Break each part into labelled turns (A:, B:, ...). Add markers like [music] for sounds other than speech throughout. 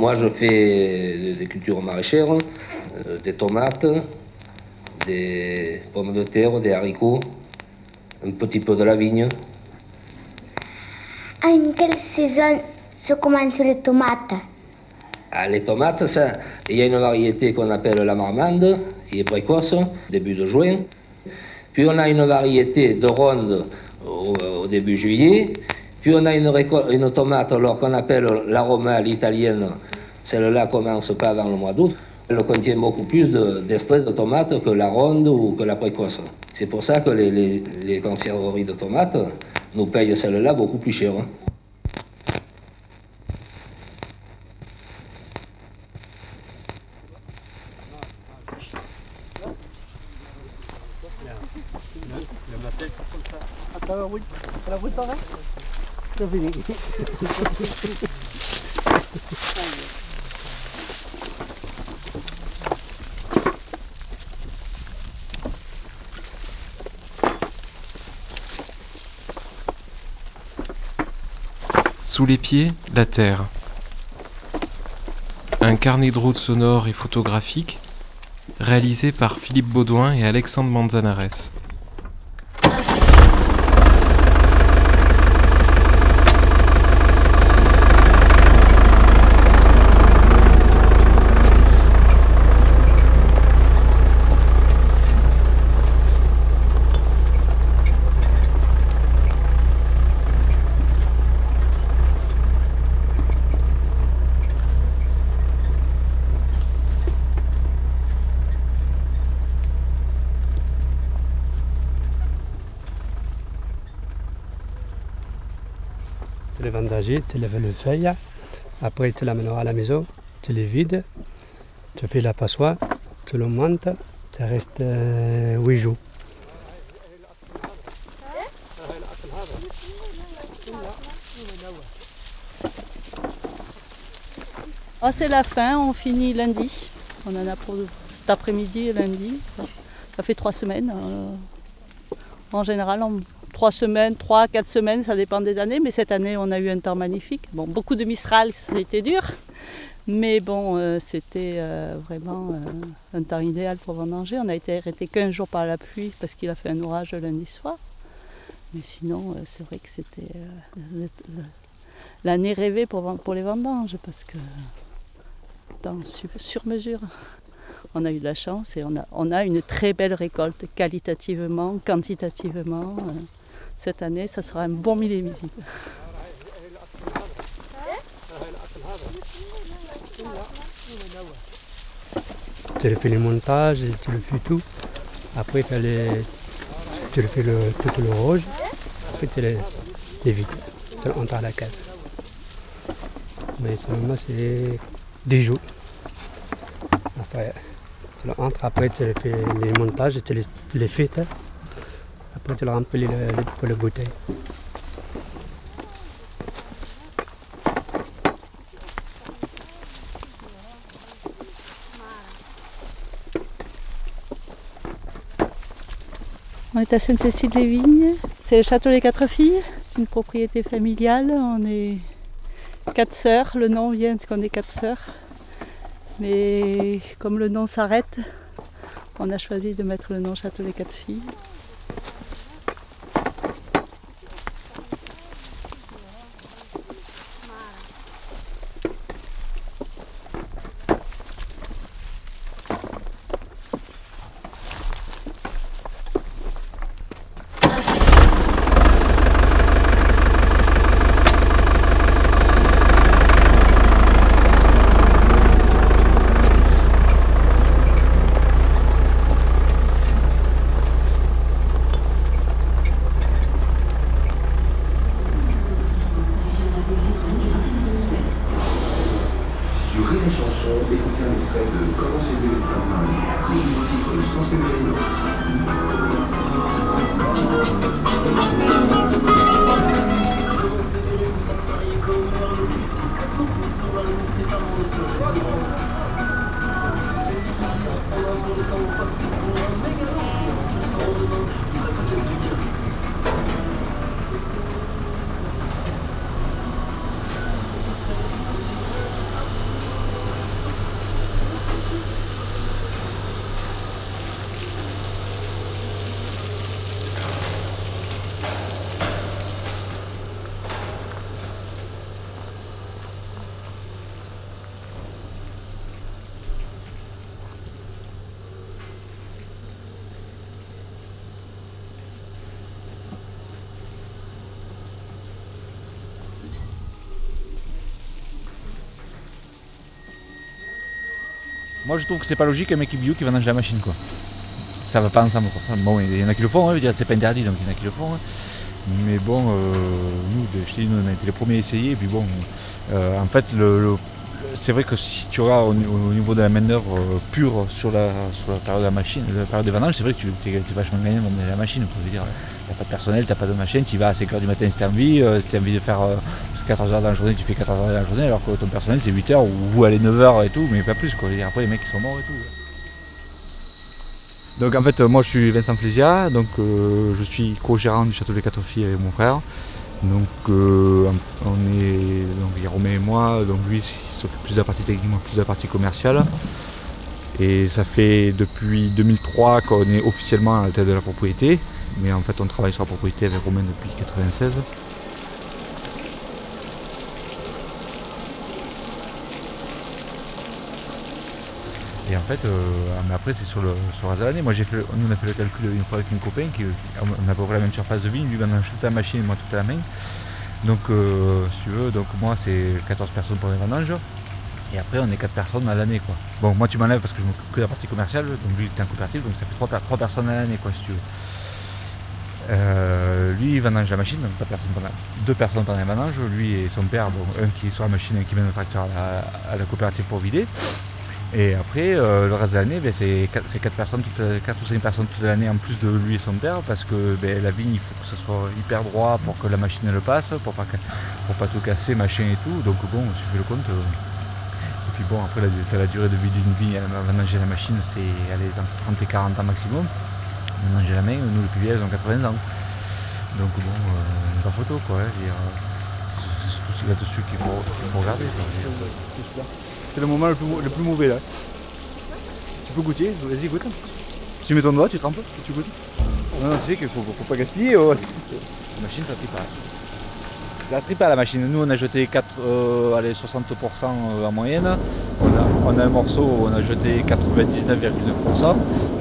A: Moi, je fais des cultures maraîchères, euh, des tomates, des pommes de terre, des haricots, un petit peu de la vigne.
B: En quelle saison se commence les tomates?
A: Ah, les tomates, ça, il y a une variété qu'on appelle la marmande, qui est précoce, début de juin. Puis on a une variété de ronde au, au début juillet. Puis on a une, une tomate alors qu'on appelle l'aroma à l'italienne. Celle-là commence pas avant le mois d'août. Elle contient beaucoup plus de- d'extraits de, tomates que la ronde ou que la précoce. C'est pour ça que les conserveries de tomates nous payent celle-là beaucoup plus cher. hein.
C: Sous les pieds, la terre. Un carnet de route sonore et photographique réalisé par Philippe Baudouin et Alexandre Manzanares.
D: Tu lèves le feuille, après tu l'amèneras à la maison, tu les vides, tu fais la passoire, tu le montes, tu restes 8 jours.
E: Ah, c'est la fin, on finit lundi. On en a pour cet après-midi et lundi. Ça fait trois semaines. euh, en général, trois semaines, trois, quatre semaines, ça dépend des années. Mais cette année, on a eu un temps magnifique. Bon, beaucoup de Mistral, c'était dur. Mais bon, euh, c'était euh, vraiment euh, un temps idéal pour vendanger. On a été arrêté 15 jours par la pluie parce qu'il a fait un orage lundi soir. Mais sinon, c'est vrai que c'était l'année rêvée pour, pour les vendanges parce que temps su- sur mesure. On a eu de la chance et on a, on a une très belle récolte qualitativement, quantitativement. Cette année, ça sera un bon millésimile.
D: Tu le fais le montage, tu le fais tout. Après tu, les, le fais le, tout le rouge, après tu les, les vides. Tu l'entres à la cave. Mais seulement c'est des jours. Après, tu l'entres, après tu le fais les montages, tu les, tu les fais. Après tu le remplis le, le- pour.
E: On est à Sainte-Cécile-les-Vignes. C'est le château des Quatre Filles. C'est une propriété familiale. On est quatre sœurs. Le nom vient qu'on est quatre sœurs. Mais comme le nom s'arrête, on a choisi de mettre le nom Château des Quatre Filles.
F: Moi je trouve que c'est pas logique un mec qui bio qui vendange la machine quoi. Ça va pas ensemble pour ça. Bon, il y en a qui le font, hein, je c'est pas interdit donc il y en a qui le font. hein. Mais bon, euh, nous, de chez nous, on a été les premiers à essayer. Et puis bon, euh, en fait, le, c'est vrai que si tu regardes au, au niveau de la main-d'œuvre euh, pure sur la, sur la période de la machine, la période des vendanges, c'est vrai que tu es, vachement gagnant dans la machine. Je dire, t'as pas de personnel, t'as pas de machine, tu vas à 5h du matin si t'as envie, euh, si t'as envie de faire 14 heures dans la journée, tu fais 14 heures dans la journée, alors que ton personnel c'est 8 heures ou vous allez 9 heures et tout, mais pas plus quoi. Après les mecs ils sont morts et tout. Donc en fait, euh, moi je suis Vincent Flésia, donc euh, je suis co-gérant du Château des Quatre Filles avec mon frère. Donc euh, on est, donc il y a Romain et moi, donc lui il s'occupe plus de la partie technique, moi plus de la partie commerciale. Et ça fait depuis 2003 qu'on est officiellement à la tête de la propriété, mais en fait on travaille sur la propriété avec Romain depuis 96. Et en fait, euh, mais après c'est sur le, sur reste de l'année. Moi j'ai fait, nous on a fait le calcul une fois avec mon copain, qui, on a à la même surface de vigne, lui maintenant toute la machine et moi toute la main. Donc euh, si tu veux, donc moi c'est 14 personnes pour les vendanges. Et après on est 4 personnes à l'année quoi. Bon moi tu m'enlèves parce que je m'occupe que de la partie commerciale, donc lui il est en coopérative, donc ça fait 3, personnes à l'année quoi si tu veux. Euh, lui il vendange la machine, donc pas personne pendant- deux personnes pendant les vendanges, lui et son père, bon, un qui est sur la machine et un qui mène le tracteur à à la coopérative pour vider. Et après, euh, le reste de l'année, ben, c'est 4, personnes, ou 5 personnes toute l'année en plus de lui et son père, parce que ben, la vigne, il faut que ce soit hyper droit pour que la machine elle passe, pour pas, pas tout casser, machin et tout. Donc bon, tu fais le compte. euh. Et puis bon, après, la, la durée de vie d'une vigne, à vendanger la machine, c'est elle entre 30 et 40 ans maximum. Vendanger la main, nous, les plus vieilles, elles ont 80 ans. Donc bon, euh, pas photo, quoi. hein, euh, c'est surtout là-dessus qu'il faut, qu'il faut regarder. C'est le moment le plus, mauvais là. Tu peux goûter, vas-y goûte. Tu mets ton doigt, tu trempes, tu goûtes. Non, tu sais qu'il faut, faut pas gaspiller. oh. La machine ça tripe pas. Ça tripe pas la machine. Nous on a jeté 4, euh, allez, 60% en moyenne. On a, un morceau où on a jeté 99,9%.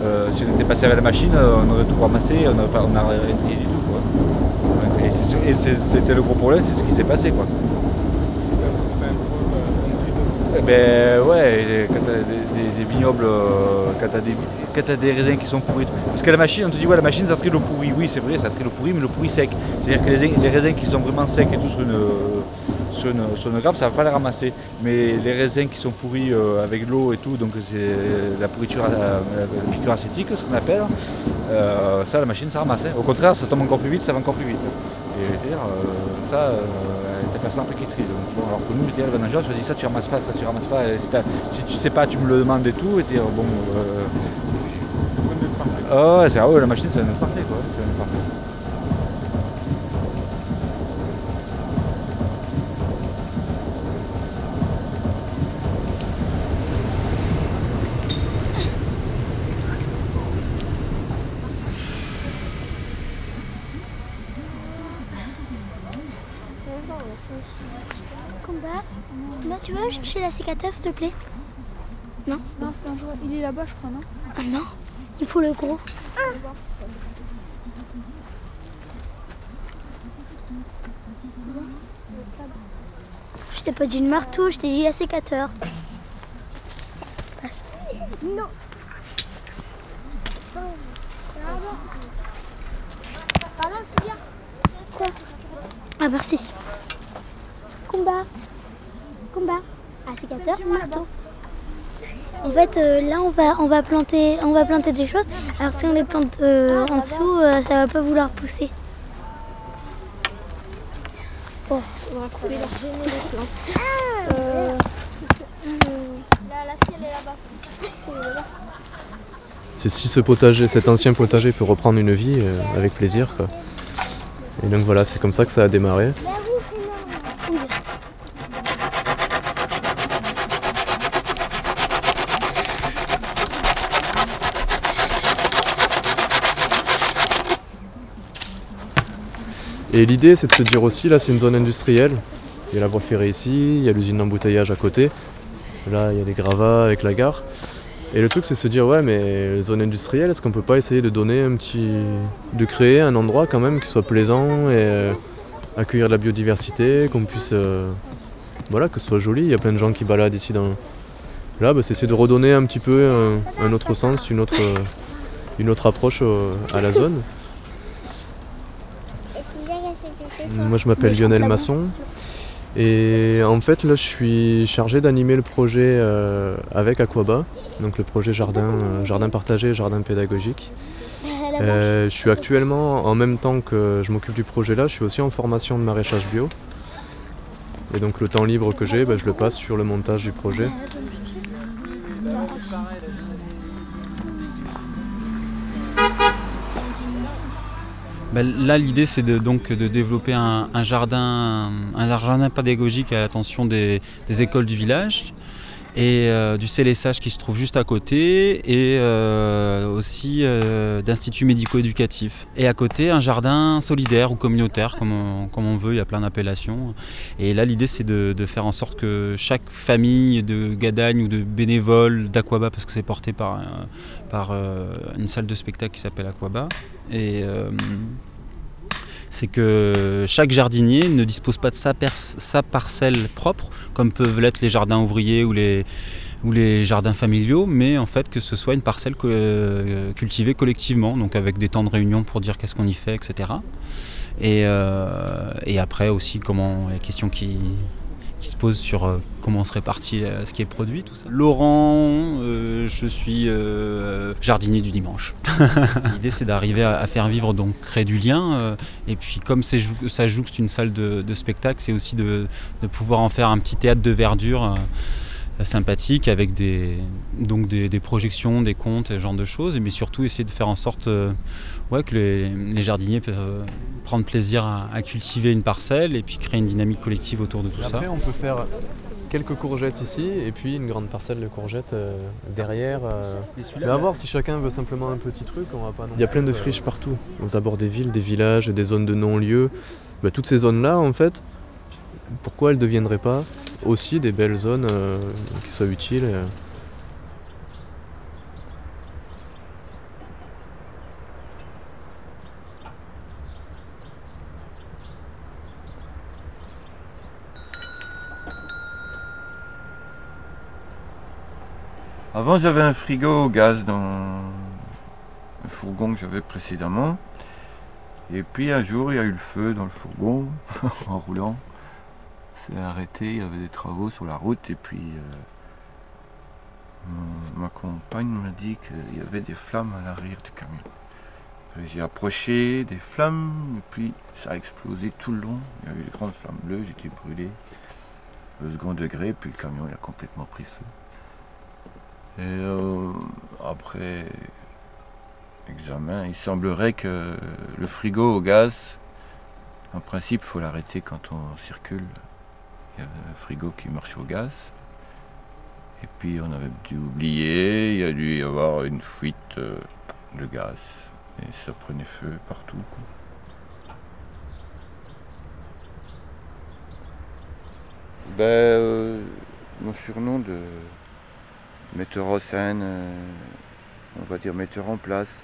F: Euh, si on était passé avec la machine, on aurait tout ramassé, on n'aurait pas- rien du tout. Et c'était le gros problème, c'est ce qui s'est passé. Quoi. Eh Ben ouais, quand t'as des, vignobles, euh, quand t'as des, quand t'as des raisins qui sont pourris. Parce que la machine, on te dit ouais la machine ça trie le pourri. Oui c'est vrai, ça trie le pourri, mais le pourri sec. C'est-à-dire que les, les raisins qui sont vraiment secs et tout sur une, sur une, grappe, ça va pas les ramasser. Mais les raisins qui sont pourris euh, avec l'eau et tout, donc c'est la pourriture, euh, la piqûre acétique, ce qu'on appelle, euh, ça la machine ça ramasse. hein. Au contraire, ça tombe encore plus vite, ça va encore plus vite. Et dire, euh, ça, euh, qui trie. Donc, bon, alors que nous, le manager, je dis ça, tu ramasses pas, ça, tu ramasses pas. Et si, tu sais pas, tu me le demandes et tout. Et dire, bon. Euh... Ouais, c'est, ah ouais, la machine, c'est un autre parfait, quoi. C'est un autre parfait.
B: Combat Là, tu veux chercher la sécateur, s'il te plaît
G: Non, c'est dangereux. Il est là-bas, je crois, non
B: Ah non, il faut le gros. Je t'ai pas dit le marteau, je t'ai dit la sécateur. Non. Pardon, Sylvia. Quoi Ah, merci. Combat. Combat. Ah, sécateur, marteau. En fait, euh, là, on va, on, va planter, on va planter des choses. Alors, si on les plante euh, en dessous, euh, ça va pas vouloir pousser. Bon, on va couper leur gêner les plantes. Euh, la, ciel est là-bas.
H: C'est si ce potager, cet ancien potager peut reprendre une vie euh, avec plaisir. quoi. Et donc voilà, c'est comme ça que ça a démarré. Et l'idée c'est de se dire aussi, là c'est une zone industrielle. Il y a la voie ferrée ici, il y a l'usine d'embouteillage à côté. Là il y a des gravats avec la gare. Et le truc c'est de se dire ouais mais zone industrielle, est-ce qu'on peut pas essayer de donner un petit. de créer un endroit quand même qui soit plaisant et euh, accueillir de la biodiversité, qu'on puisse. euh, voilà, que ce soit joli. Il y a plein de gens qui baladent ici dans, Là, bah, c'est essayer de redonner un petit peu un, un autre sens, une autre, une autre approche euh, à la zone. Moi, je m'appelle Lionel Masson. Et en fait, là, je suis chargé d'animer le projet euh, avec Aquaba, donc le projet jardin, euh, jardin partagé, jardin pédagogique. Euh, je suis actuellement, en même temps que je m'occupe du projet là, je suis aussi en formation de maraîchage bio. Et donc le temps libre que j'ai, bah, je le passe sur le montage du projet.
I: Bah, là, l'idée, c'est de, donc de développer un, un jardin, un jardin pédagogique à l'attention des, des écoles du village et euh, du CLSH qui se trouve juste à côté et euh, aussi euh, d'instituts médico-éducatifs. Et à côté, un jardin solidaire ou communautaire, comme on, comme on veut, il y a plein d'appellations. Et là, l'idée, c'est de, faire en sorte que chaque famille de Gadagne ou de bénévoles d'Aquaba, parce que c'est porté par, par une salle de spectacle qui s'appelle Aquaba, et c'est que chaque jardinier ne dispose pas de sa, parcelle propre, comme peuvent l'être les jardins ouvriers ou les, jardins familiaux, mais en fait que ce soit une parcelle euh, cultivée collectivement, donc avec des temps de réunion pour dire qu'est-ce qu'on y fait, etc. Et, euh, et après aussi comment les questions qui, qui se posent sur euh, comment on se répartit euh, ce qui est produit, tout ça. Laurent, euh, je suis euh, jardinier du dimanche. [laughs] L'idée c'est d'arriver à, à faire vivre, donc créer du lien, euh, et puis comme jou- ça jouxte une salle de, de spectacle, c'est aussi de, de pouvoir en faire un petit théâtre de verdure. sympathique avec des, donc des, des projections, des contes, ce genre de choses, mais surtout essayer de faire en sorte ouais, que les, les jardiniers peuvent euh, prendre plaisir à, à cultiver une parcelle et puis créer une dynamique collective autour de tout ça.
H: Après, on peut faire quelques courgettes ici et puis une grande parcelle de courgettes euh, derrière. euh. Mais à voir si chacun veut simplement un petit truc, on va pas. Il y a plein de friches partout, aux abords des villes, des villages, des zones de non-lieu. Bah, toutes ces zones-là, en fait, pourquoi elles ne deviendraient pas aussi des belles zones euh, qui soient utiles
J: Avant, j'avais un frigo au gaz dans le fourgon que j'avais précédemment. Et puis un jour, il y a eu le feu dans le fourgon [laughs] en roulant. C'est arrêté, il y avait des travaux sur la route. Et puis, euh, ma compagne m'a dit qu'il y avait des flammes à l'arrière du camion. J'ai approché des flammes, et puis ça a explosé tout le long. Il y a eu des grandes flammes bleues, j'étais brûlé au second degré, puis le camion il a complètement pris feu. Et euh, après examen, il semblerait que le frigo au gaz, en principe, il faut l'arrêter quand on circule. Il y a un frigo qui marche au gaz. Et puis on avait dû oublier, il y a dû y avoir une fuite euh, de gaz. Et ça prenait feu partout. Ben, euh, mon surnom de metteur en scène, euh, on va dire metteur en place,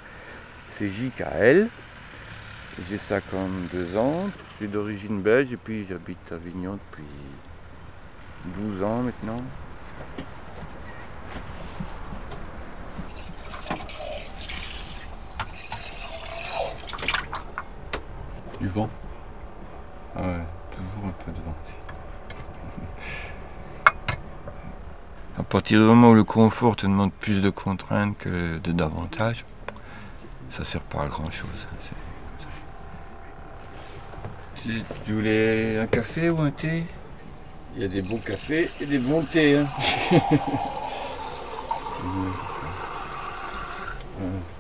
J: c'est JKL. J'ai 52 ans, je suis d'origine belge et puis j'habite à Avignon depuis 12 ans maintenant. Du vent? Ah ouais, toujours un peu de vent. À partir du moment où le confort te demande plus de contraintes que de davantage, ça sert pas à grand chose. Tu, tu voulais un café ou un thé? Il y a des bons cafés et des bons thés. hein. Ouais. [laughs]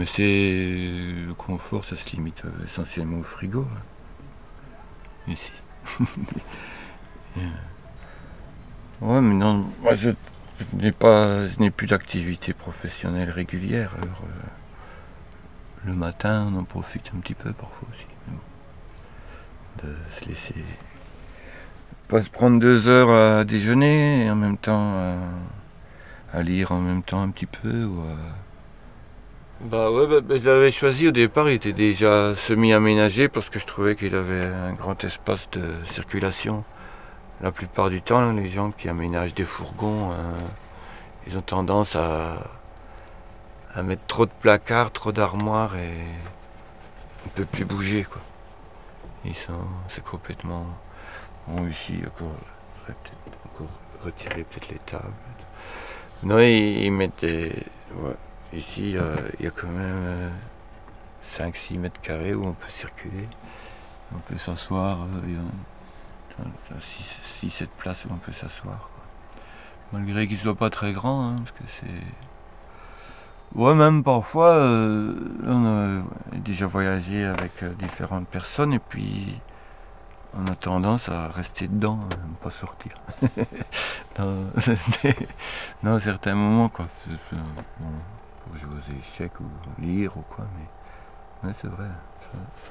J: Mais c'est le confort, ça se limite euh, essentiellement au frigo. hein. Ici. [laughs] Euh, ouais, mais non, moi je, n'ai pas, je n'ai plus d'activité professionnelle régulière. Alors, euh, le matin, on en profite un petit peu parfois aussi. De se laisser, pas se prendre deux heures à déjeuner et en même temps à, lire en même temps un petit peu ou Bah ouais, bah, bah, je l'avais choisi au départ, il était déjà semi-aménagé parce que je trouvais qu'il avait un grand espace de circulation. La plupart du temps, les gens qui aménagent des fourgons, euh, ils ont tendance à, mettre trop de placards, trop d'armoires et on ne peut plus bouger quoi. Ils sont, c'est complètement. Bon ici encore, peut-être retirer peut-être les tables. Non, ils, ils mettent des. Ici, euh, il y a quand même 5-6 mètres carrés où on peut circuler. On peut s'asseoir. euh, il y a 6-7 places où on peut s'asseoir. Malgré qu'il soit pas très grand, hein, parce que c'est. Ouais, même parfois, euh, on a déjà voyagé avec euh, différentes personnes et puis on a tendance à rester dedans, à ne pas sortir. [laughs] [laughs] dans, certains moments, quoi. Jouer aux échecs ou lire ou quoi, mais ouais, c'est vrai,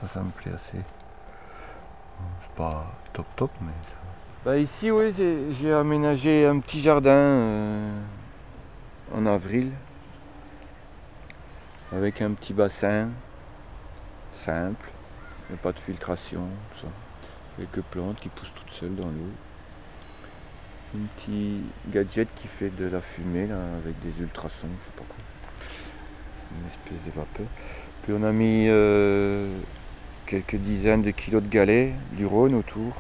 J: ça, ça, me plaît assez. C'est pas top top, mais ça. Bah ici, oui, j'ai aménagé un petit jardin euh, en avril avec un petit bassin simple, a pas de filtration. Quelques plantes qui poussent toutes seules dans l'eau. Un petit gadget qui fait de la fumée là, avec des ultrasons, je sais pas quoi. Une espèce de vapeur. Puis on a mis euh, quelques dizaines de kilos de galets du Rhône autour.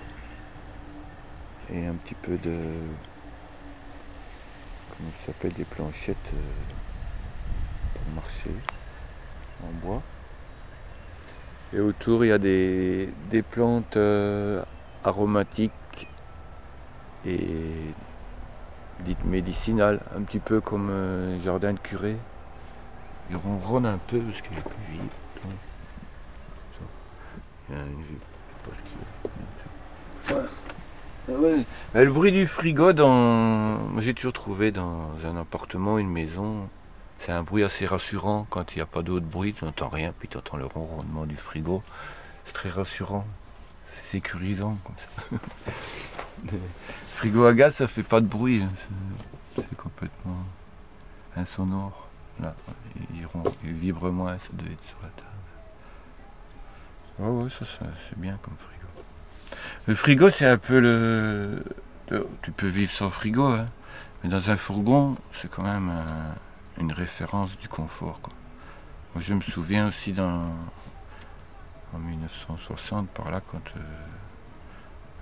J: Et un petit peu de. Comment ça s'appelle Des planchettes euh, pour marcher en bois. Et autour, il y a des, des plantes euh, aromatiques et dites médicinales, un petit peu comme euh, jardin de curé. Il ronronne un peu parce qu'il est plus. Mais Le bruit du frigo, dans... j'ai toujours trouvé dans un appartement, une maison, c'est un bruit assez rassurant. Quand il n'y a pas d'autre bruit, tu n'entends rien, puis tu entends le ronronnement du frigo. C'est très rassurant. C'est sécurisant comme ça. [laughs] Le frigo à gaz, ça fait pas de bruit. hein. C'est complètement insonore. Là, il, ron- il vibre moins, ça devait être sur la table. Ouais, ouais, ça, c'est bien comme frigo. Le frigo, c'est un peu le. Tu peux vivre sans frigo, hein. mais dans un fourgon, c'est quand même un- une référence du confort. Moi, je me souviens aussi dans, en 1960, par là, quand euh,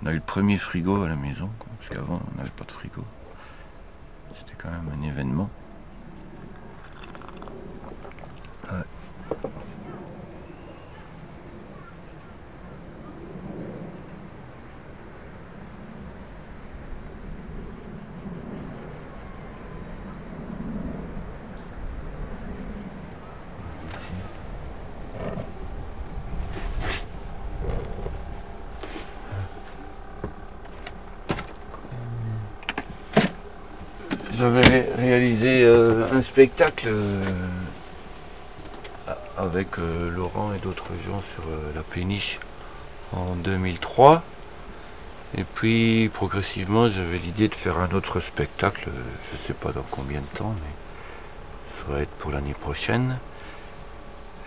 J: on a eu le premier frigo à la maison, parce qu'avant, on n'avait pas de frigo. C'était quand même un événement. J'avais ré- réalisé euh, un spectacle euh, avec euh, Laurent et d'autres gens sur euh, la péniche en 2003. Et puis progressivement j'avais l'idée de faire un autre spectacle, euh, je ne sais pas dans combien de temps, mais ça va être pour l'année prochaine.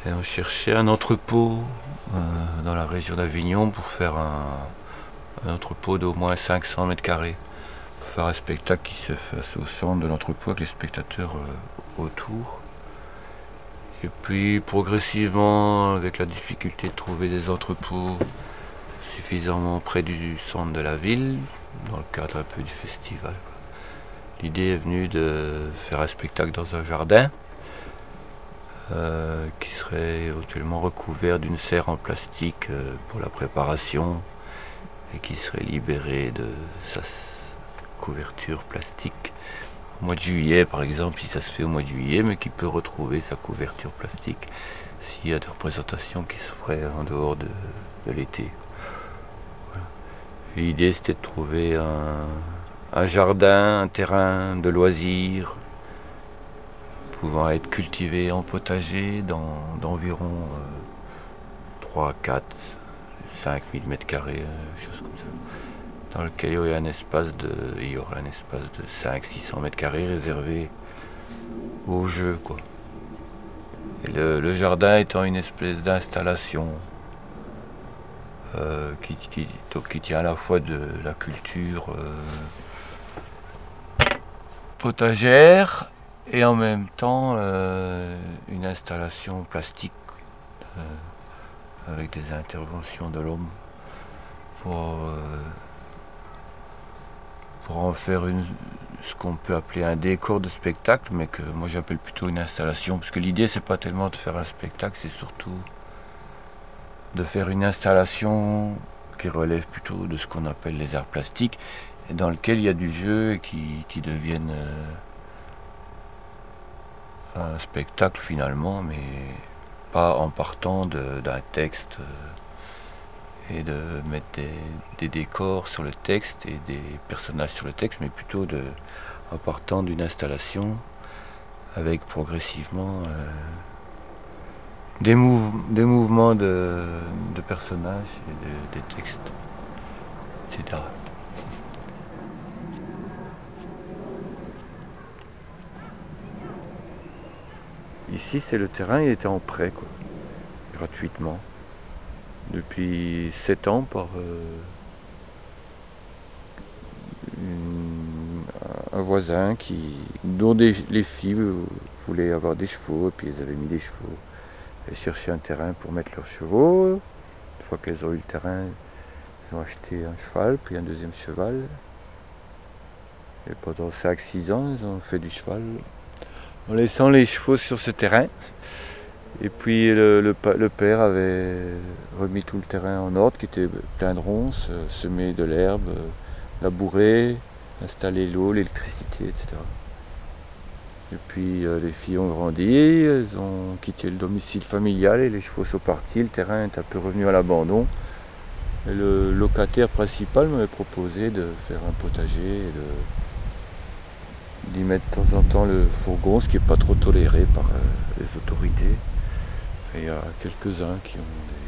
J: Et on cherchait un entrepôt dans la région d'Avignon pour faire un, entrepôt d'au moins 500 mètres carrés pour faire un spectacle qui se fasse au centre de l'entrepôt avec les spectateurs autour. Et puis progressivement, avec la difficulté de trouver des entrepôts suffisamment près du centre de la ville, dans le cadre un peu du festival, l'idée est venue de faire un spectacle dans un jardin euh, qui serait éventuellement recouvert d'une serre en plastique euh, pour la préparation et qui serait libéré de sa couverture plastique mois de juillet par exemple si ça se fait au mois de juillet mais qui peut retrouver sa couverture plastique s'il y a des représentations qui se feraient en dehors de, de l'été. L'idée c'était de trouver un, un jardin, un terrain de loisirs pouvant être cultivé en potager d'environ euh, 3, 4, 5 000 mètres carrés, euh, comme ça dans lequel il y aurait un espace de, il y aurait un espace de 500-600 mètres carrés réservé au jeu, quoi. Et le, jardin étant une espèce d'installation euh, qui, tient à la fois de la culture euh, potagère et en même temps euh, une installation plastique avec des interventions de l'homme pour, en faire une, ce qu'on peut appeler un décor de spectacle, mais que moi j'appelle plutôt une installation, parce que l'idée c'est pas tellement de faire un spectacle, c'est surtout de faire une installation qui relève plutôt de ce qu'on appelle les arts plastiques, et dans lequel il y a du jeu et qui, qui deviennent euh, un spectacle finalement, mais pas en partant d'un texte euh, et de mettre des, décors sur le texte et des personnages sur le texte, mais plutôt de, en partant d'une installation avec progressivement euh, des, mouv- des mouvements de, personnages et de- des textes, etc. Ici, c'est le terrain, il était en prêt, quoi, gratuitement, depuis 7 ans par euh, un voisin qui, dont les filles voulaient avoir des chevaux, et puis ils avaient mis des chevaux. Elles cherchaient un terrain pour mettre leurs chevaux. Une fois qu'elles ont eu le terrain, ils ont acheté un cheval, puis un deuxième cheval. Et pendant 5-6 ans, ils ont fait du cheval en laissant les chevaux sur ce terrain. Et puis le, père avait remis tout le terrain en ordre, qui était plein de ronces, euh, semé de l'herbe, euh, labouré, installé l'eau, l'électricité, etc. Et puis euh, les filles ont grandi, elles ont quitté le domicile familial et les chevaux sont partis, le terrain est un peu revenu à l'abandon. Et le locataire principal m'avait proposé de faire un potager et d'y mettre de temps en temps le fourgon, ce qui n'est pas trop toléré par les autorités. Et il y a quelques-uns qui ont des-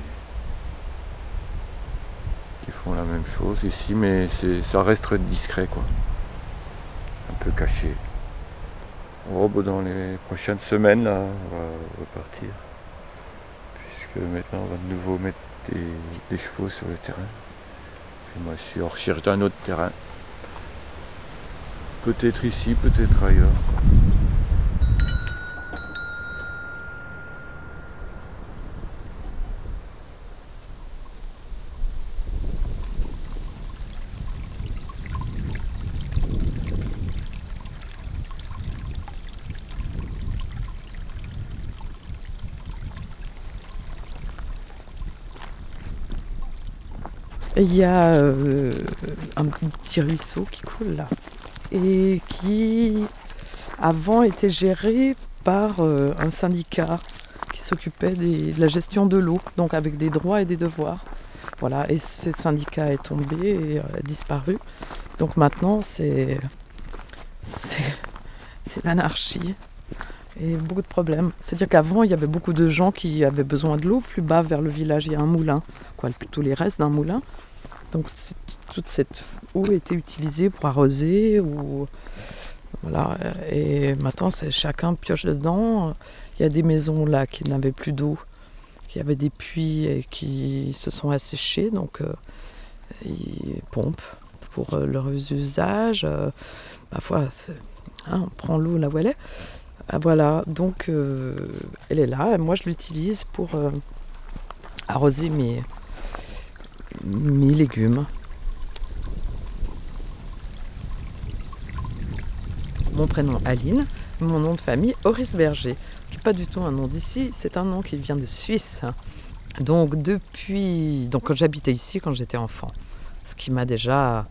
J: qui font la même chose ici, mais ça reste discret quoi. Un peu caché. Oh, dans les prochaines semaines là, on va repartir. Puisque maintenant on va de nouveau mettre des, chevaux sur le terrain. Puis moi je suis en recherche d'un autre terrain. Peut-être ici, peut-être ailleurs.
K: Il y a euh, un petit ruisseau qui coule là et qui avant était géré par euh, un syndicat qui s'occupait de la gestion de l'eau, donc avec des droits et des devoirs. Voilà, et ce syndicat est tombé et euh, a disparu. Donc maintenant c'est l'anarchie et beaucoup de problèmes. C'est-à-dire qu'avant, il y avait beaucoup de gens qui avaient besoin de l'eau. Plus bas, vers le village, il y a un moulin, quoi, les restes d'un moulin. Donc toute cette eau était utilisée pour arroser ou voilà. Et maintenant, c'est chacun pioche dedans. Il y a des maisons là qui n'avaient plus d'eau, qui avaient des puits et qui se sont asséchés, donc euh, ils pompent pour euh, leurs usages. Euh, c'est- hein, on prend l'eau là où elle est. Ah, voilà, donc euh, elle est là. Et moi, je l'utilise pour euh, arroser mes, mes légumes. Mon prénom Aline, mon nom de famille Horace Berger, qui n'est pas du tout un nom d'ici, c'est un nom qui vient de Suisse. Donc depuis, donc quand j'habitais ici quand j'étais enfant, ce qui m'a déjà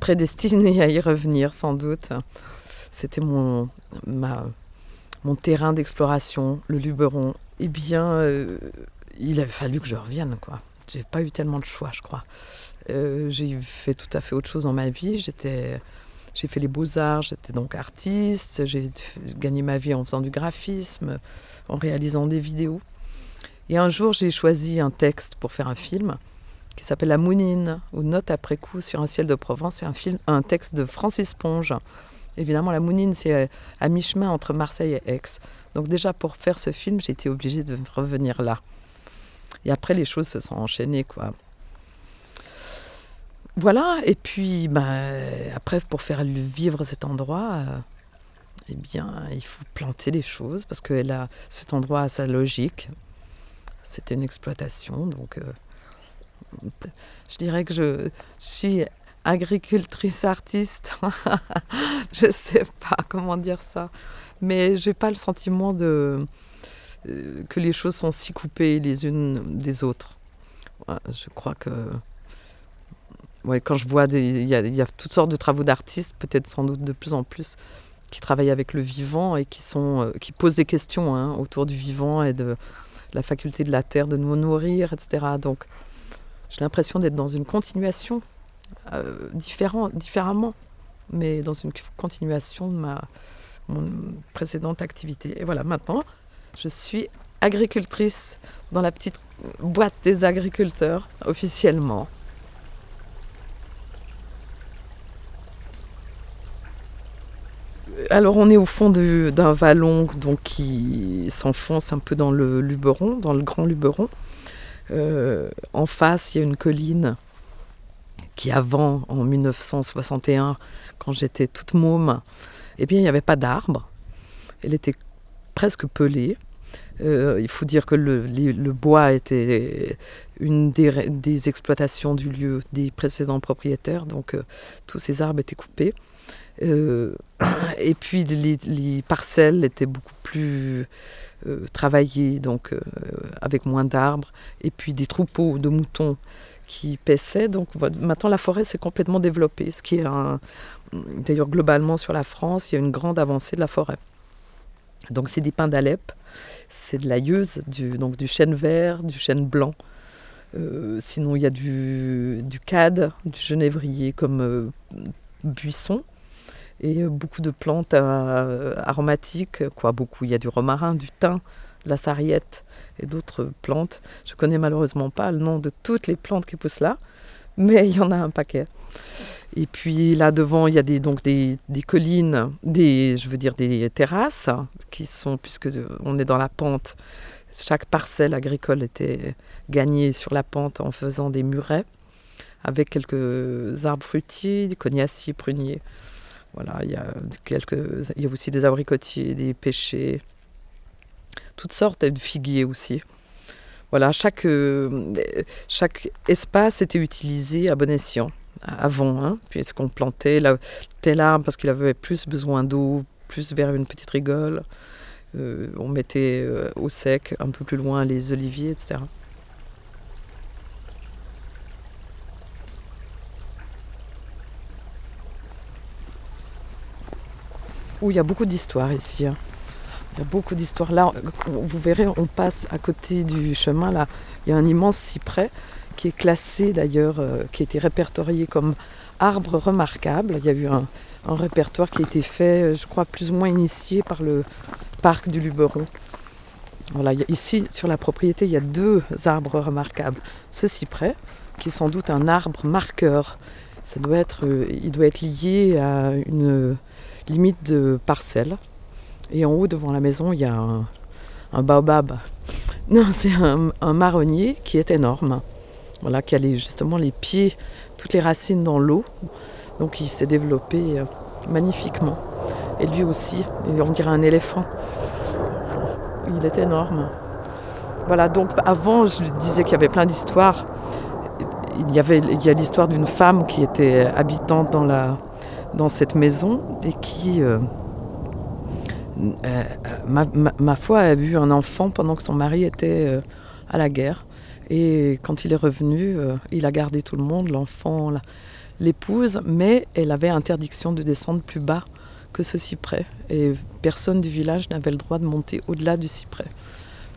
K: prédestiné à y revenir sans doute. C'était mon terrain d'exploration, le Luberon. Eh bien, euh, il a fallu que je revienne, quoi. J'ai pas eu tellement de choix, je crois. Euh, j'ai fait tout à fait autre chose dans ma vie. J'ai fait les beaux-arts, j'étais donc artiste. J'ai gagné ma vie en faisant du graphisme, en réalisant des vidéos. Et un jour, j'ai choisi un texte pour faire un film qui s'appelle La Mounine, ou Note après coup sur un ciel de Provence. C'est un film, un texte de Francis Ponge, Évidemment, la Mounine, c'est à mi-chemin entre Marseille et Aix. Donc déjà, pour faire ce film, j'ai été obligée de revenir là. Et après, les choses se sont enchaînées, quoi. Voilà, et puis ben, après, pour faire vivre cet endroit, euh, eh bien, il faut planter les choses parce que cet endroit a sa logique. C'était une exploitation, donc euh, je dirais que je suis agricultrice artiste. [laughs] je sais pas comment dire ça, mais j'ai pas le sentiment de que les choses sont si coupées les unes des autres. je crois que quand je vois il y, a toutes sortes de travaux d'artistes, peut-être sans doute de plus en plus, qui travaillent avec le vivant et qui euh, posent des questions hein, autour du vivant et de la faculté de la terre de nous nourrir, etc. Donc j'ai l'impression d'être dans une continuation euh, différemment, mais dans une continuation de ma précédente activité. Et voilà, maintenant, je suis agricultrice dans la petite boîte des agriculteurs officiellement. Alors on est au fond d'un vallon donc, qui s'enfonce un peu dans le Luberon, dans le grand Luberon. Euh, en face, il y a une colline qui avant, en 1961, quand j'étais toute môme, eh bien, il n'y avait pas d'arbres. Elle était presque pelée. Euh, il faut dire que le, bois était une des, exploitations du lieu des précédents propriétaires, donc euh, tous ces arbres étaient coupés. Euh, [coughs] et puis les, parcelles étaient beaucoup plus travaillées, donc avec moins d'arbres, et puis des troupeaux de moutons qui paissaient. Donc maintenant la forêt s'est complètement développée, ce qui est d'ailleurs globalement sur la France, il y a une grande avancée de la forêt. Donc c'est des pins d'Alep, c'est de l'aïeuse, du, donc du chêne vert, du chêne blanc. Euh, sinon, il y a du, du cad, du genévrier comme euh, buisson et beaucoup de plantes euh, aromatiques. Quoi, beaucoup. Il y a du romarin, du thym, de la sarriette et d'autres plantes. Je connais malheureusement pas le nom de toutes les plantes qui poussent là, mais il y en a un paquet. Et puis là devant, il y a des, donc des, des, collines, des, je veux dire des terrasses qui sont, puisque on est dans la pente, chaque parcelle agricole était gagnée sur la pente en faisant des murets avec quelques arbres fruitiers, des cognaciers, pruniers. Voilà, il y a quelques, il y a aussi des abricotiers, des pêchers, toutes sortes de figuiers aussi. Voilà, chaque, euh, chaque espace était utilisé à bon escient avant, hein, puisqu'on plantait la, tel arbre parce qu'il avait plus besoin d'eau, plus vers une petite rigole. Euh, on mettait euh, au sec, un peu plus loin, les oliviers, etc. Où il y a beaucoup d'histoires ici. Hein. Il y a beaucoup d'histoires. Là, vous verrez, on passe à côté du chemin. Là, il y a un immense cyprès qui est classé d'ailleurs, euh, qui a été répertorié comme arbre remarquable. Il y a eu un, répertoire qui a été fait, euh, je crois, plus ou moins initié par le parc du Luberon. Voilà, ici, sur la propriété, il y a deux arbres remarquables. Ce cyprès, qui est sans doute un arbre marqueur. Ça doit être, euh, il doit être lié à une limite de parcelle. Et en haut, devant la maison, il y a un, baobab. [laughs] Non, c'est un marronnier qui est énorme voilà, qui a justement les pieds, toutes les racines dans l'eau. Donc il s'est développé euh, magnifiquement. Et lui aussi, on dirait un éléphant. [laughs] Il est énorme. Voilà, donc avant, je disais qu'il y avait plein d'histoires. Il y, avait, il y a l'histoire d'une femme qui était habitante dans, la, dans cette maison et qui, euh, euh, ma, ma, foi, a eu un enfant pendant que son mari était à la guerre. Et quand il est revenu, euh, il a gardé tout le monde, l'enfant, l'épouse, mais elle avait interdiction de descendre plus bas que ce cyprès. Et personne du village n'avait le droit de monter au-delà du cyprès.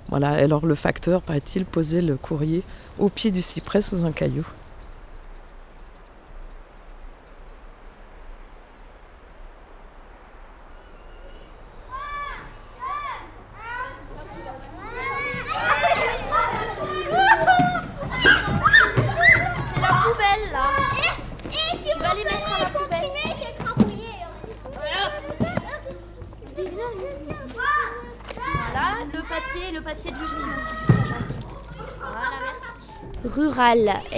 K: Voilà, alors le facteur, paraît-il, posait le courrier au pied du cyprès sous un caillou.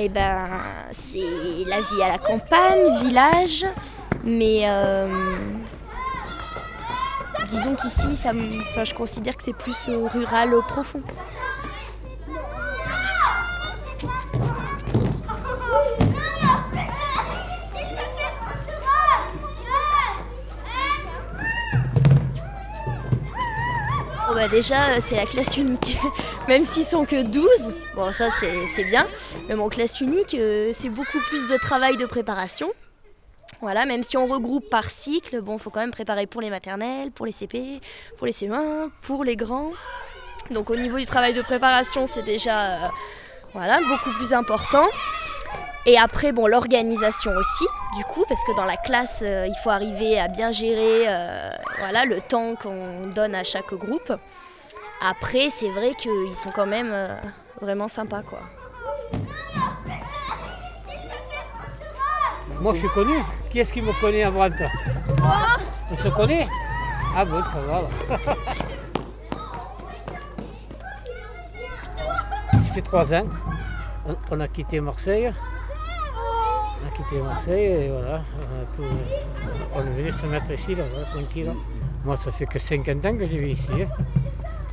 B: Eh ben, c'est la vie à la campagne, village, mais euh, disons qu'ici, ça enfin, je considère que c'est plus euh, rural profond. Bah déjà euh, c'est la classe unique, [laughs] même s'ils sont que 12, bon ça c'est bien, mais mon classe unique euh, c'est beaucoup plus de travail de préparation. Voilà, même si on regroupe par cycle, bon faut quand même préparer pour les maternelles, pour les CP, pour les CE1, pour les grands. Donc au niveau du travail de préparation c'est déjà euh, voilà, beaucoup plus important. Et après, bon, l'organisation aussi, du coup, parce que dans la classe, euh, il faut arriver à bien gérer euh, voilà, le temps qu'on donne à chaque groupe. Après, c'est vrai qu'ils sont quand même euh, vraiment sympas, quoi.
L: Moi, je suis connu. Qui est-ce qui me connaît à Brant On se connaît? Ah bon, ça va. [laughs] fait trois ans. On a quitté Marseille. On a quitté Marseille et voilà. On, est venu se mettre ici, là, voilà, tranquille. Moi, ça fait que 50 ans que je vis ici. hein.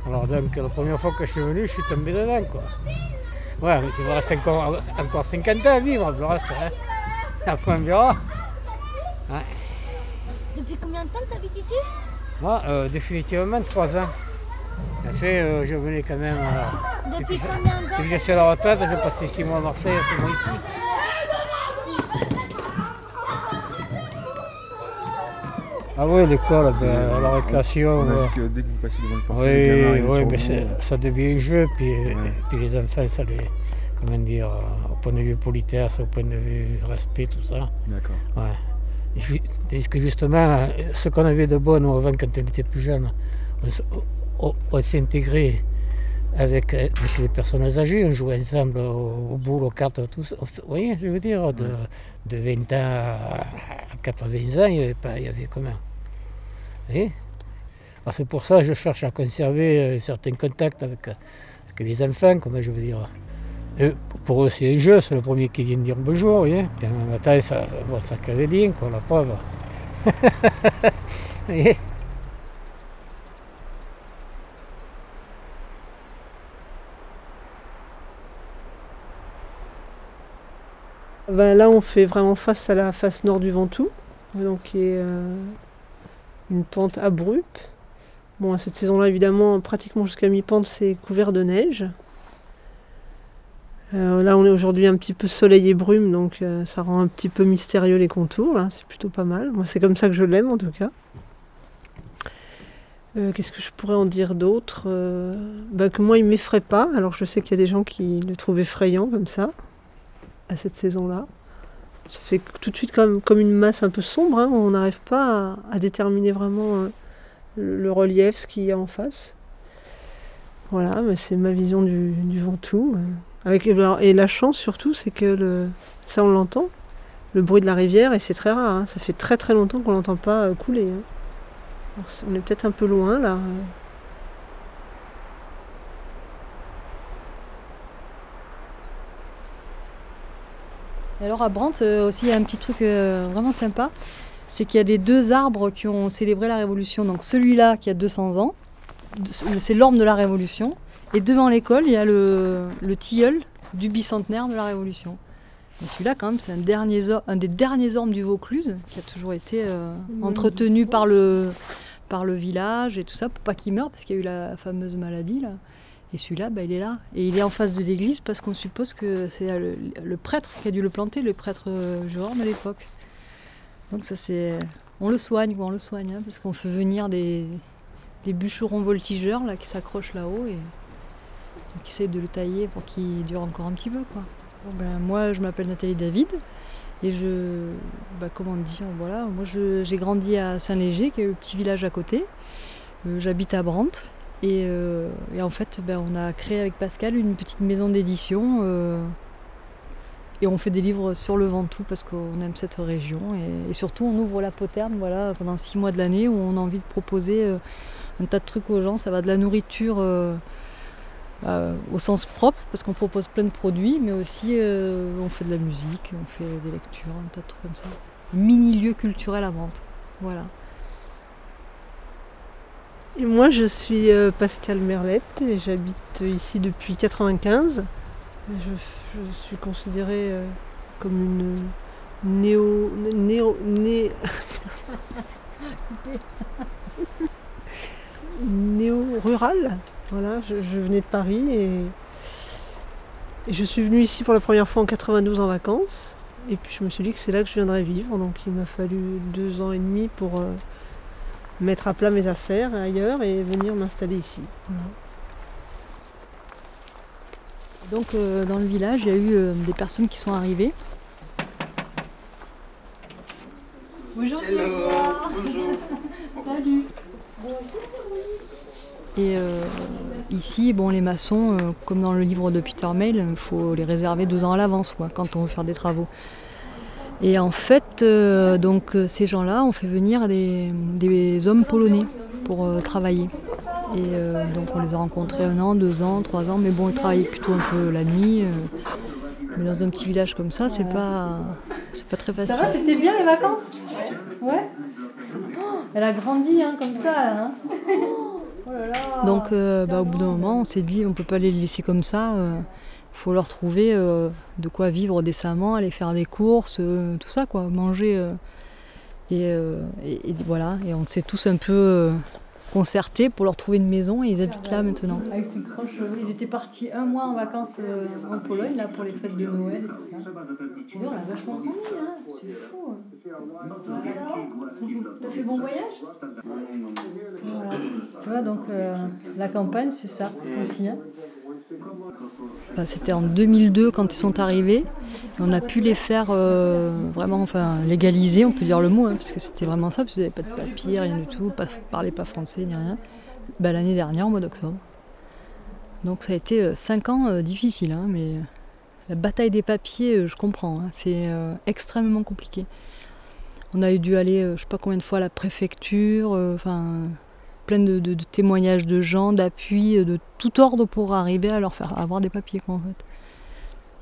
L: Alors donc, la première fois que je suis venu, je suis tombé dedans, quoi. Ouais, mais il me reste encore, encore 50 ans à vivre, le reste, hein. Après, on verra. Ouais.
B: Depuis combien de temps que tu habites ici?
L: Moi, euh, définitivement, trois ans. En fait, euh, je venais quand même. euh,
B: Depuis
L: je-
B: combien de temps
L: depuis que je suis à la retraite, j'ai passé six mois à Marseille, six mois ici. Ah oui, l'école, ben, la récréation.
M: On a
L: ouais.
M: vu que dès que vous passez devant le les gamins
L: Oui, oui, mais ça devient un jeu, puis, puis les enfants, ça les. Comment dire, euh, au point de vue politesse, au point de vue respect, tout ça.
M: D'accord.
L: Ouais. Tandis que justement, euh, ce qu'on avait de bon nous, avant, quand on était plus jeune, on, on- on s'est intégré avec, avec les personnes âgées, on jouait ensemble au, au boule, aux cartes, tout ça. Vous voyez, je veux dire, de, de 20 ans à 80 ans, il y avait, pas, il y avait comment? C'est pour ça que je cherche à conserver euh, certains contacts avec, avec les enfants, comment je veux dire. Eux, pour eux, c'est un jeu, c'est le premier qui vient dire bonjour, vous voyez? Puis un matin, ça, bon, ça crée des liens, quoi, la preuve. [laughs] Vous voyez?
N: Ben là, on fait vraiment face à la face nord du Ventoux, donc qui est euh, une pente abrupte. Bon, à cette saison-là, évidemment, pratiquement jusqu'à mi-pente, c'est couvert de neige. Euh, là, on est aujourd'hui un petit peu soleil et brume, donc euh, ça rend un petit peu mystérieux les contours. Là, c'est plutôt pas mal. Moi, c'est comme ça que je l'aime, en tout cas. Qu'est-ce que je pourrais en dire d'autre? Ben, Que moi, il m'effraie pas. Alors, je sais qu'il y a des gens qui le trouvent effrayant comme ça cette saison-là. Ça fait tout de suite comme, une masse un peu sombre, hein, on n'arrive pas à, déterminer vraiment euh, le, relief, ce qu'il y a en face. Voilà, mais c'est ma vision du, Ventoux. euh. Avec, et la chance surtout, c'est que ça on l'entend, le bruit de la rivière, et c'est très rare, hein, ça fait très très longtemps qu'on l'entend pas euh, couler. hein. On est peut-être un peu loin là.
O: Et alors à Brandt euh, aussi, il y a un petit truc euh, vraiment sympa, c'est qu'il y a les deux arbres qui ont célébré la Révolution. Donc celui-là qui a 200 ans, c'est l'orme de la Révolution. Et devant l'école, il y a le, le tilleul du bicentenaire de la Révolution. Et celui-là, quand même, c'est un, un des derniers ormes du Vaucluse qui a toujours été euh, entretenu par le, par le village et tout ça, pour pas qu'il meure, parce qu'il y a eu la fameuse maladie là. Et celui-là, bah, il est là. Et il est en face de l'église parce qu'on suppose que c'est le, prêtre qui a dû le planter, le prêtre euh, Jérôme à l'époque. Donc ça c'est... On le soigne, on le soigne, hein, parce qu'on fait venir des, bûcherons voltigeurs là, qui s'accrochent là-haut et, qui essayent de le tailler pour qu'il dure encore un petit peu. Ben, moi je m'appelle Nathalie David et je... Bah, comment dire, voilà, moi j'ai grandi à Saint-Léger, qui est le petit village à côté. Euh, J'habite à Brandt. Et, euh, et en fait, ben, on a créé avec Pascal une petite maison d'édition. euh, Et on fait des livres sur le Ventoux parce qu'on aime cette région. Et, surtout, on ouvre la poterne voilà, pendant six mois de l'année où on a envie de proposer euh, un tas de trucs aux gens. Ça va de la nourriture au sens propre parce qu'on propose plein de produits, mais aussi on fait de la musique, on fait des lectures, un tas de trucs comme ça. Mini lieu culturel à vente. Voilà.
N: Et moi, je suis Pascal Merlette et j'habite ici depuis 95. Je, suis considérée euh, comme une néo. néo. Né... [laughs] néo-rurale. Voilà, je, venais de Paris et, je suis venue ici pour la première fois en 92 en vacances. Et puis je me suis dit que c'est là que je viendrais vivre. Donc il m'a fallu deux ans et demi pour euh, mettre à plat mes affaires ailleurs et venir m'installer ici.
O: Donc euh, dans le village, il y a eu euh, des personnes qui sont arrivées. Bonjour. bonjour. [laughs] Salut. Et euh, ici, bon, les maçons, comme dans le livre de Peter Mail, il faut les réserver deux ans à l'avance quand on veut faire des travaux. Et en fait, donc ces gens-là ont fait venir des hommes polonais pour travailler. Et euh, donc on les a rencontrés un an, deux ans, trois ans, mais bon, ils travaillaient plutôt un peu la nuit. Euh. mais dans un petit village comme ça, c'est pas, c'est pas très facile.
P: Ça va, c'était bien les vacances? Ouais. Oh, elle a grandi hein, comme ça. Hein.
O: Oh là là, donc euh, bah, au bout d'un moment, on s'est dit, on peut pas les laisser comme ça. Faut leur trouver de quoi vivre décemment, aller faire des courses, tout ça, quoi, manger. Et, et, voilà, et on s'est tous un peu concerté pour leur trouver une maison et ils habitent là maintenant.
P: Cheveux. Ils étaient partis un mois en vacances euh, en Pologne là pour les fêtes de Noël et tout ça. on a vachement grandi, hein. c'est fou. T'as fait bon voyage?
O: Voilà. Tu vois, donc euh, la campagne c'est ça aussi. Hein. C'était en 2002 quand ils sont arrivés. On a pu les faire euh, vraiment enfin, légaliser, on peut dire le mot, hein, parce que c'était vraiment ça, parce qu'ils n'avaient pas de papier, rien du tout, pas, parlaient pas français ni rien. Bah, l'année dernière, au mois d'octobre. Donc ça a été 5 euh, ans euh, difficiles, hein, mais la bataille des papiers, je comprends, hein, c'est extrêmement compliqué. On a dû aller, je sais pas combien de fois à la préfecture, enfin plein de, témoignages de gens, d'appui, de tout ordre pour arriver à leur faire avoir des papiers en fait.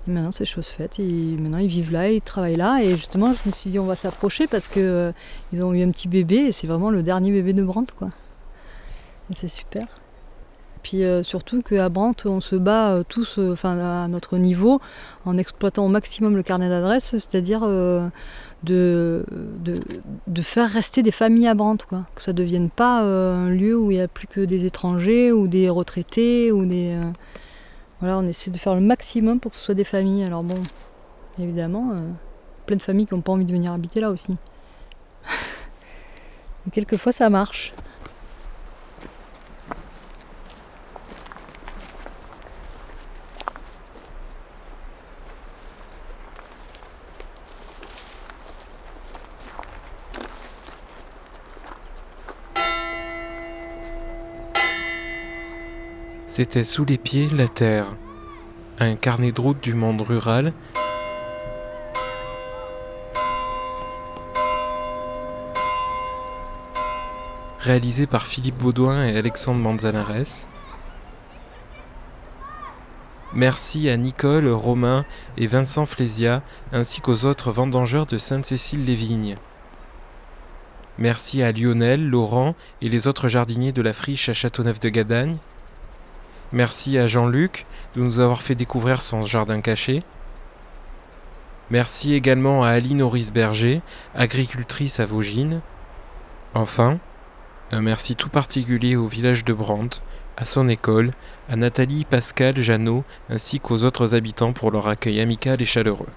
O: Et maintenant c'est chose faite, et maintenant ils vivent là, ils travaillent là, et justement je me suis dit on va s'approcher parce que euh, ils ont eu un petit bébé et c'est vraiment le dernier bébé de Brandt quoi. Et c'est super. Puis euh, surtout qu'à Brandt on se bat euh, tous, enfin à notre niveau, en exploitant au maximum le carnet d'adresse, c'est-à-dire de, faire rester des familles à Brandt, quoi. Que ça ne devienne pas euh, un lieu où il n'y a plus que des étrangers ou des retraités ou des. Euh, voilà, on essaie de faire le maximum pour que ce soit des familles. Alors bon, évidemment, euh, plein de familles qui n'ont pas envie de venir habiter là aussi. [laughs] quelquefois ça marche.
C: C'était sous les pieds la terre, un carnet de route du monde rural. Réalisé par Philippe Baudouin et Alexandre Manzanares. Merci à Nicole, Romain et Vincent Flésia, ainsi qu'aux autres vendangeurs de Sainte-Cécile-les-Vignes. Merci à Lionel, Laurent et les autres jardiniers de la friche à Châteauneuf de Gadagne. Merci à Jean-Luc de nous avoir fait découvrir son jardin caché. Merci également à Aline Horis-Berger, agricultrice à Vaugines. Enfin, un merci tout particulier au village de Brandt, à son école, à Nathalie, Pascal, Jeannot, ainsi qu'aux autres habitants pour leur accueil amical et chaleureux.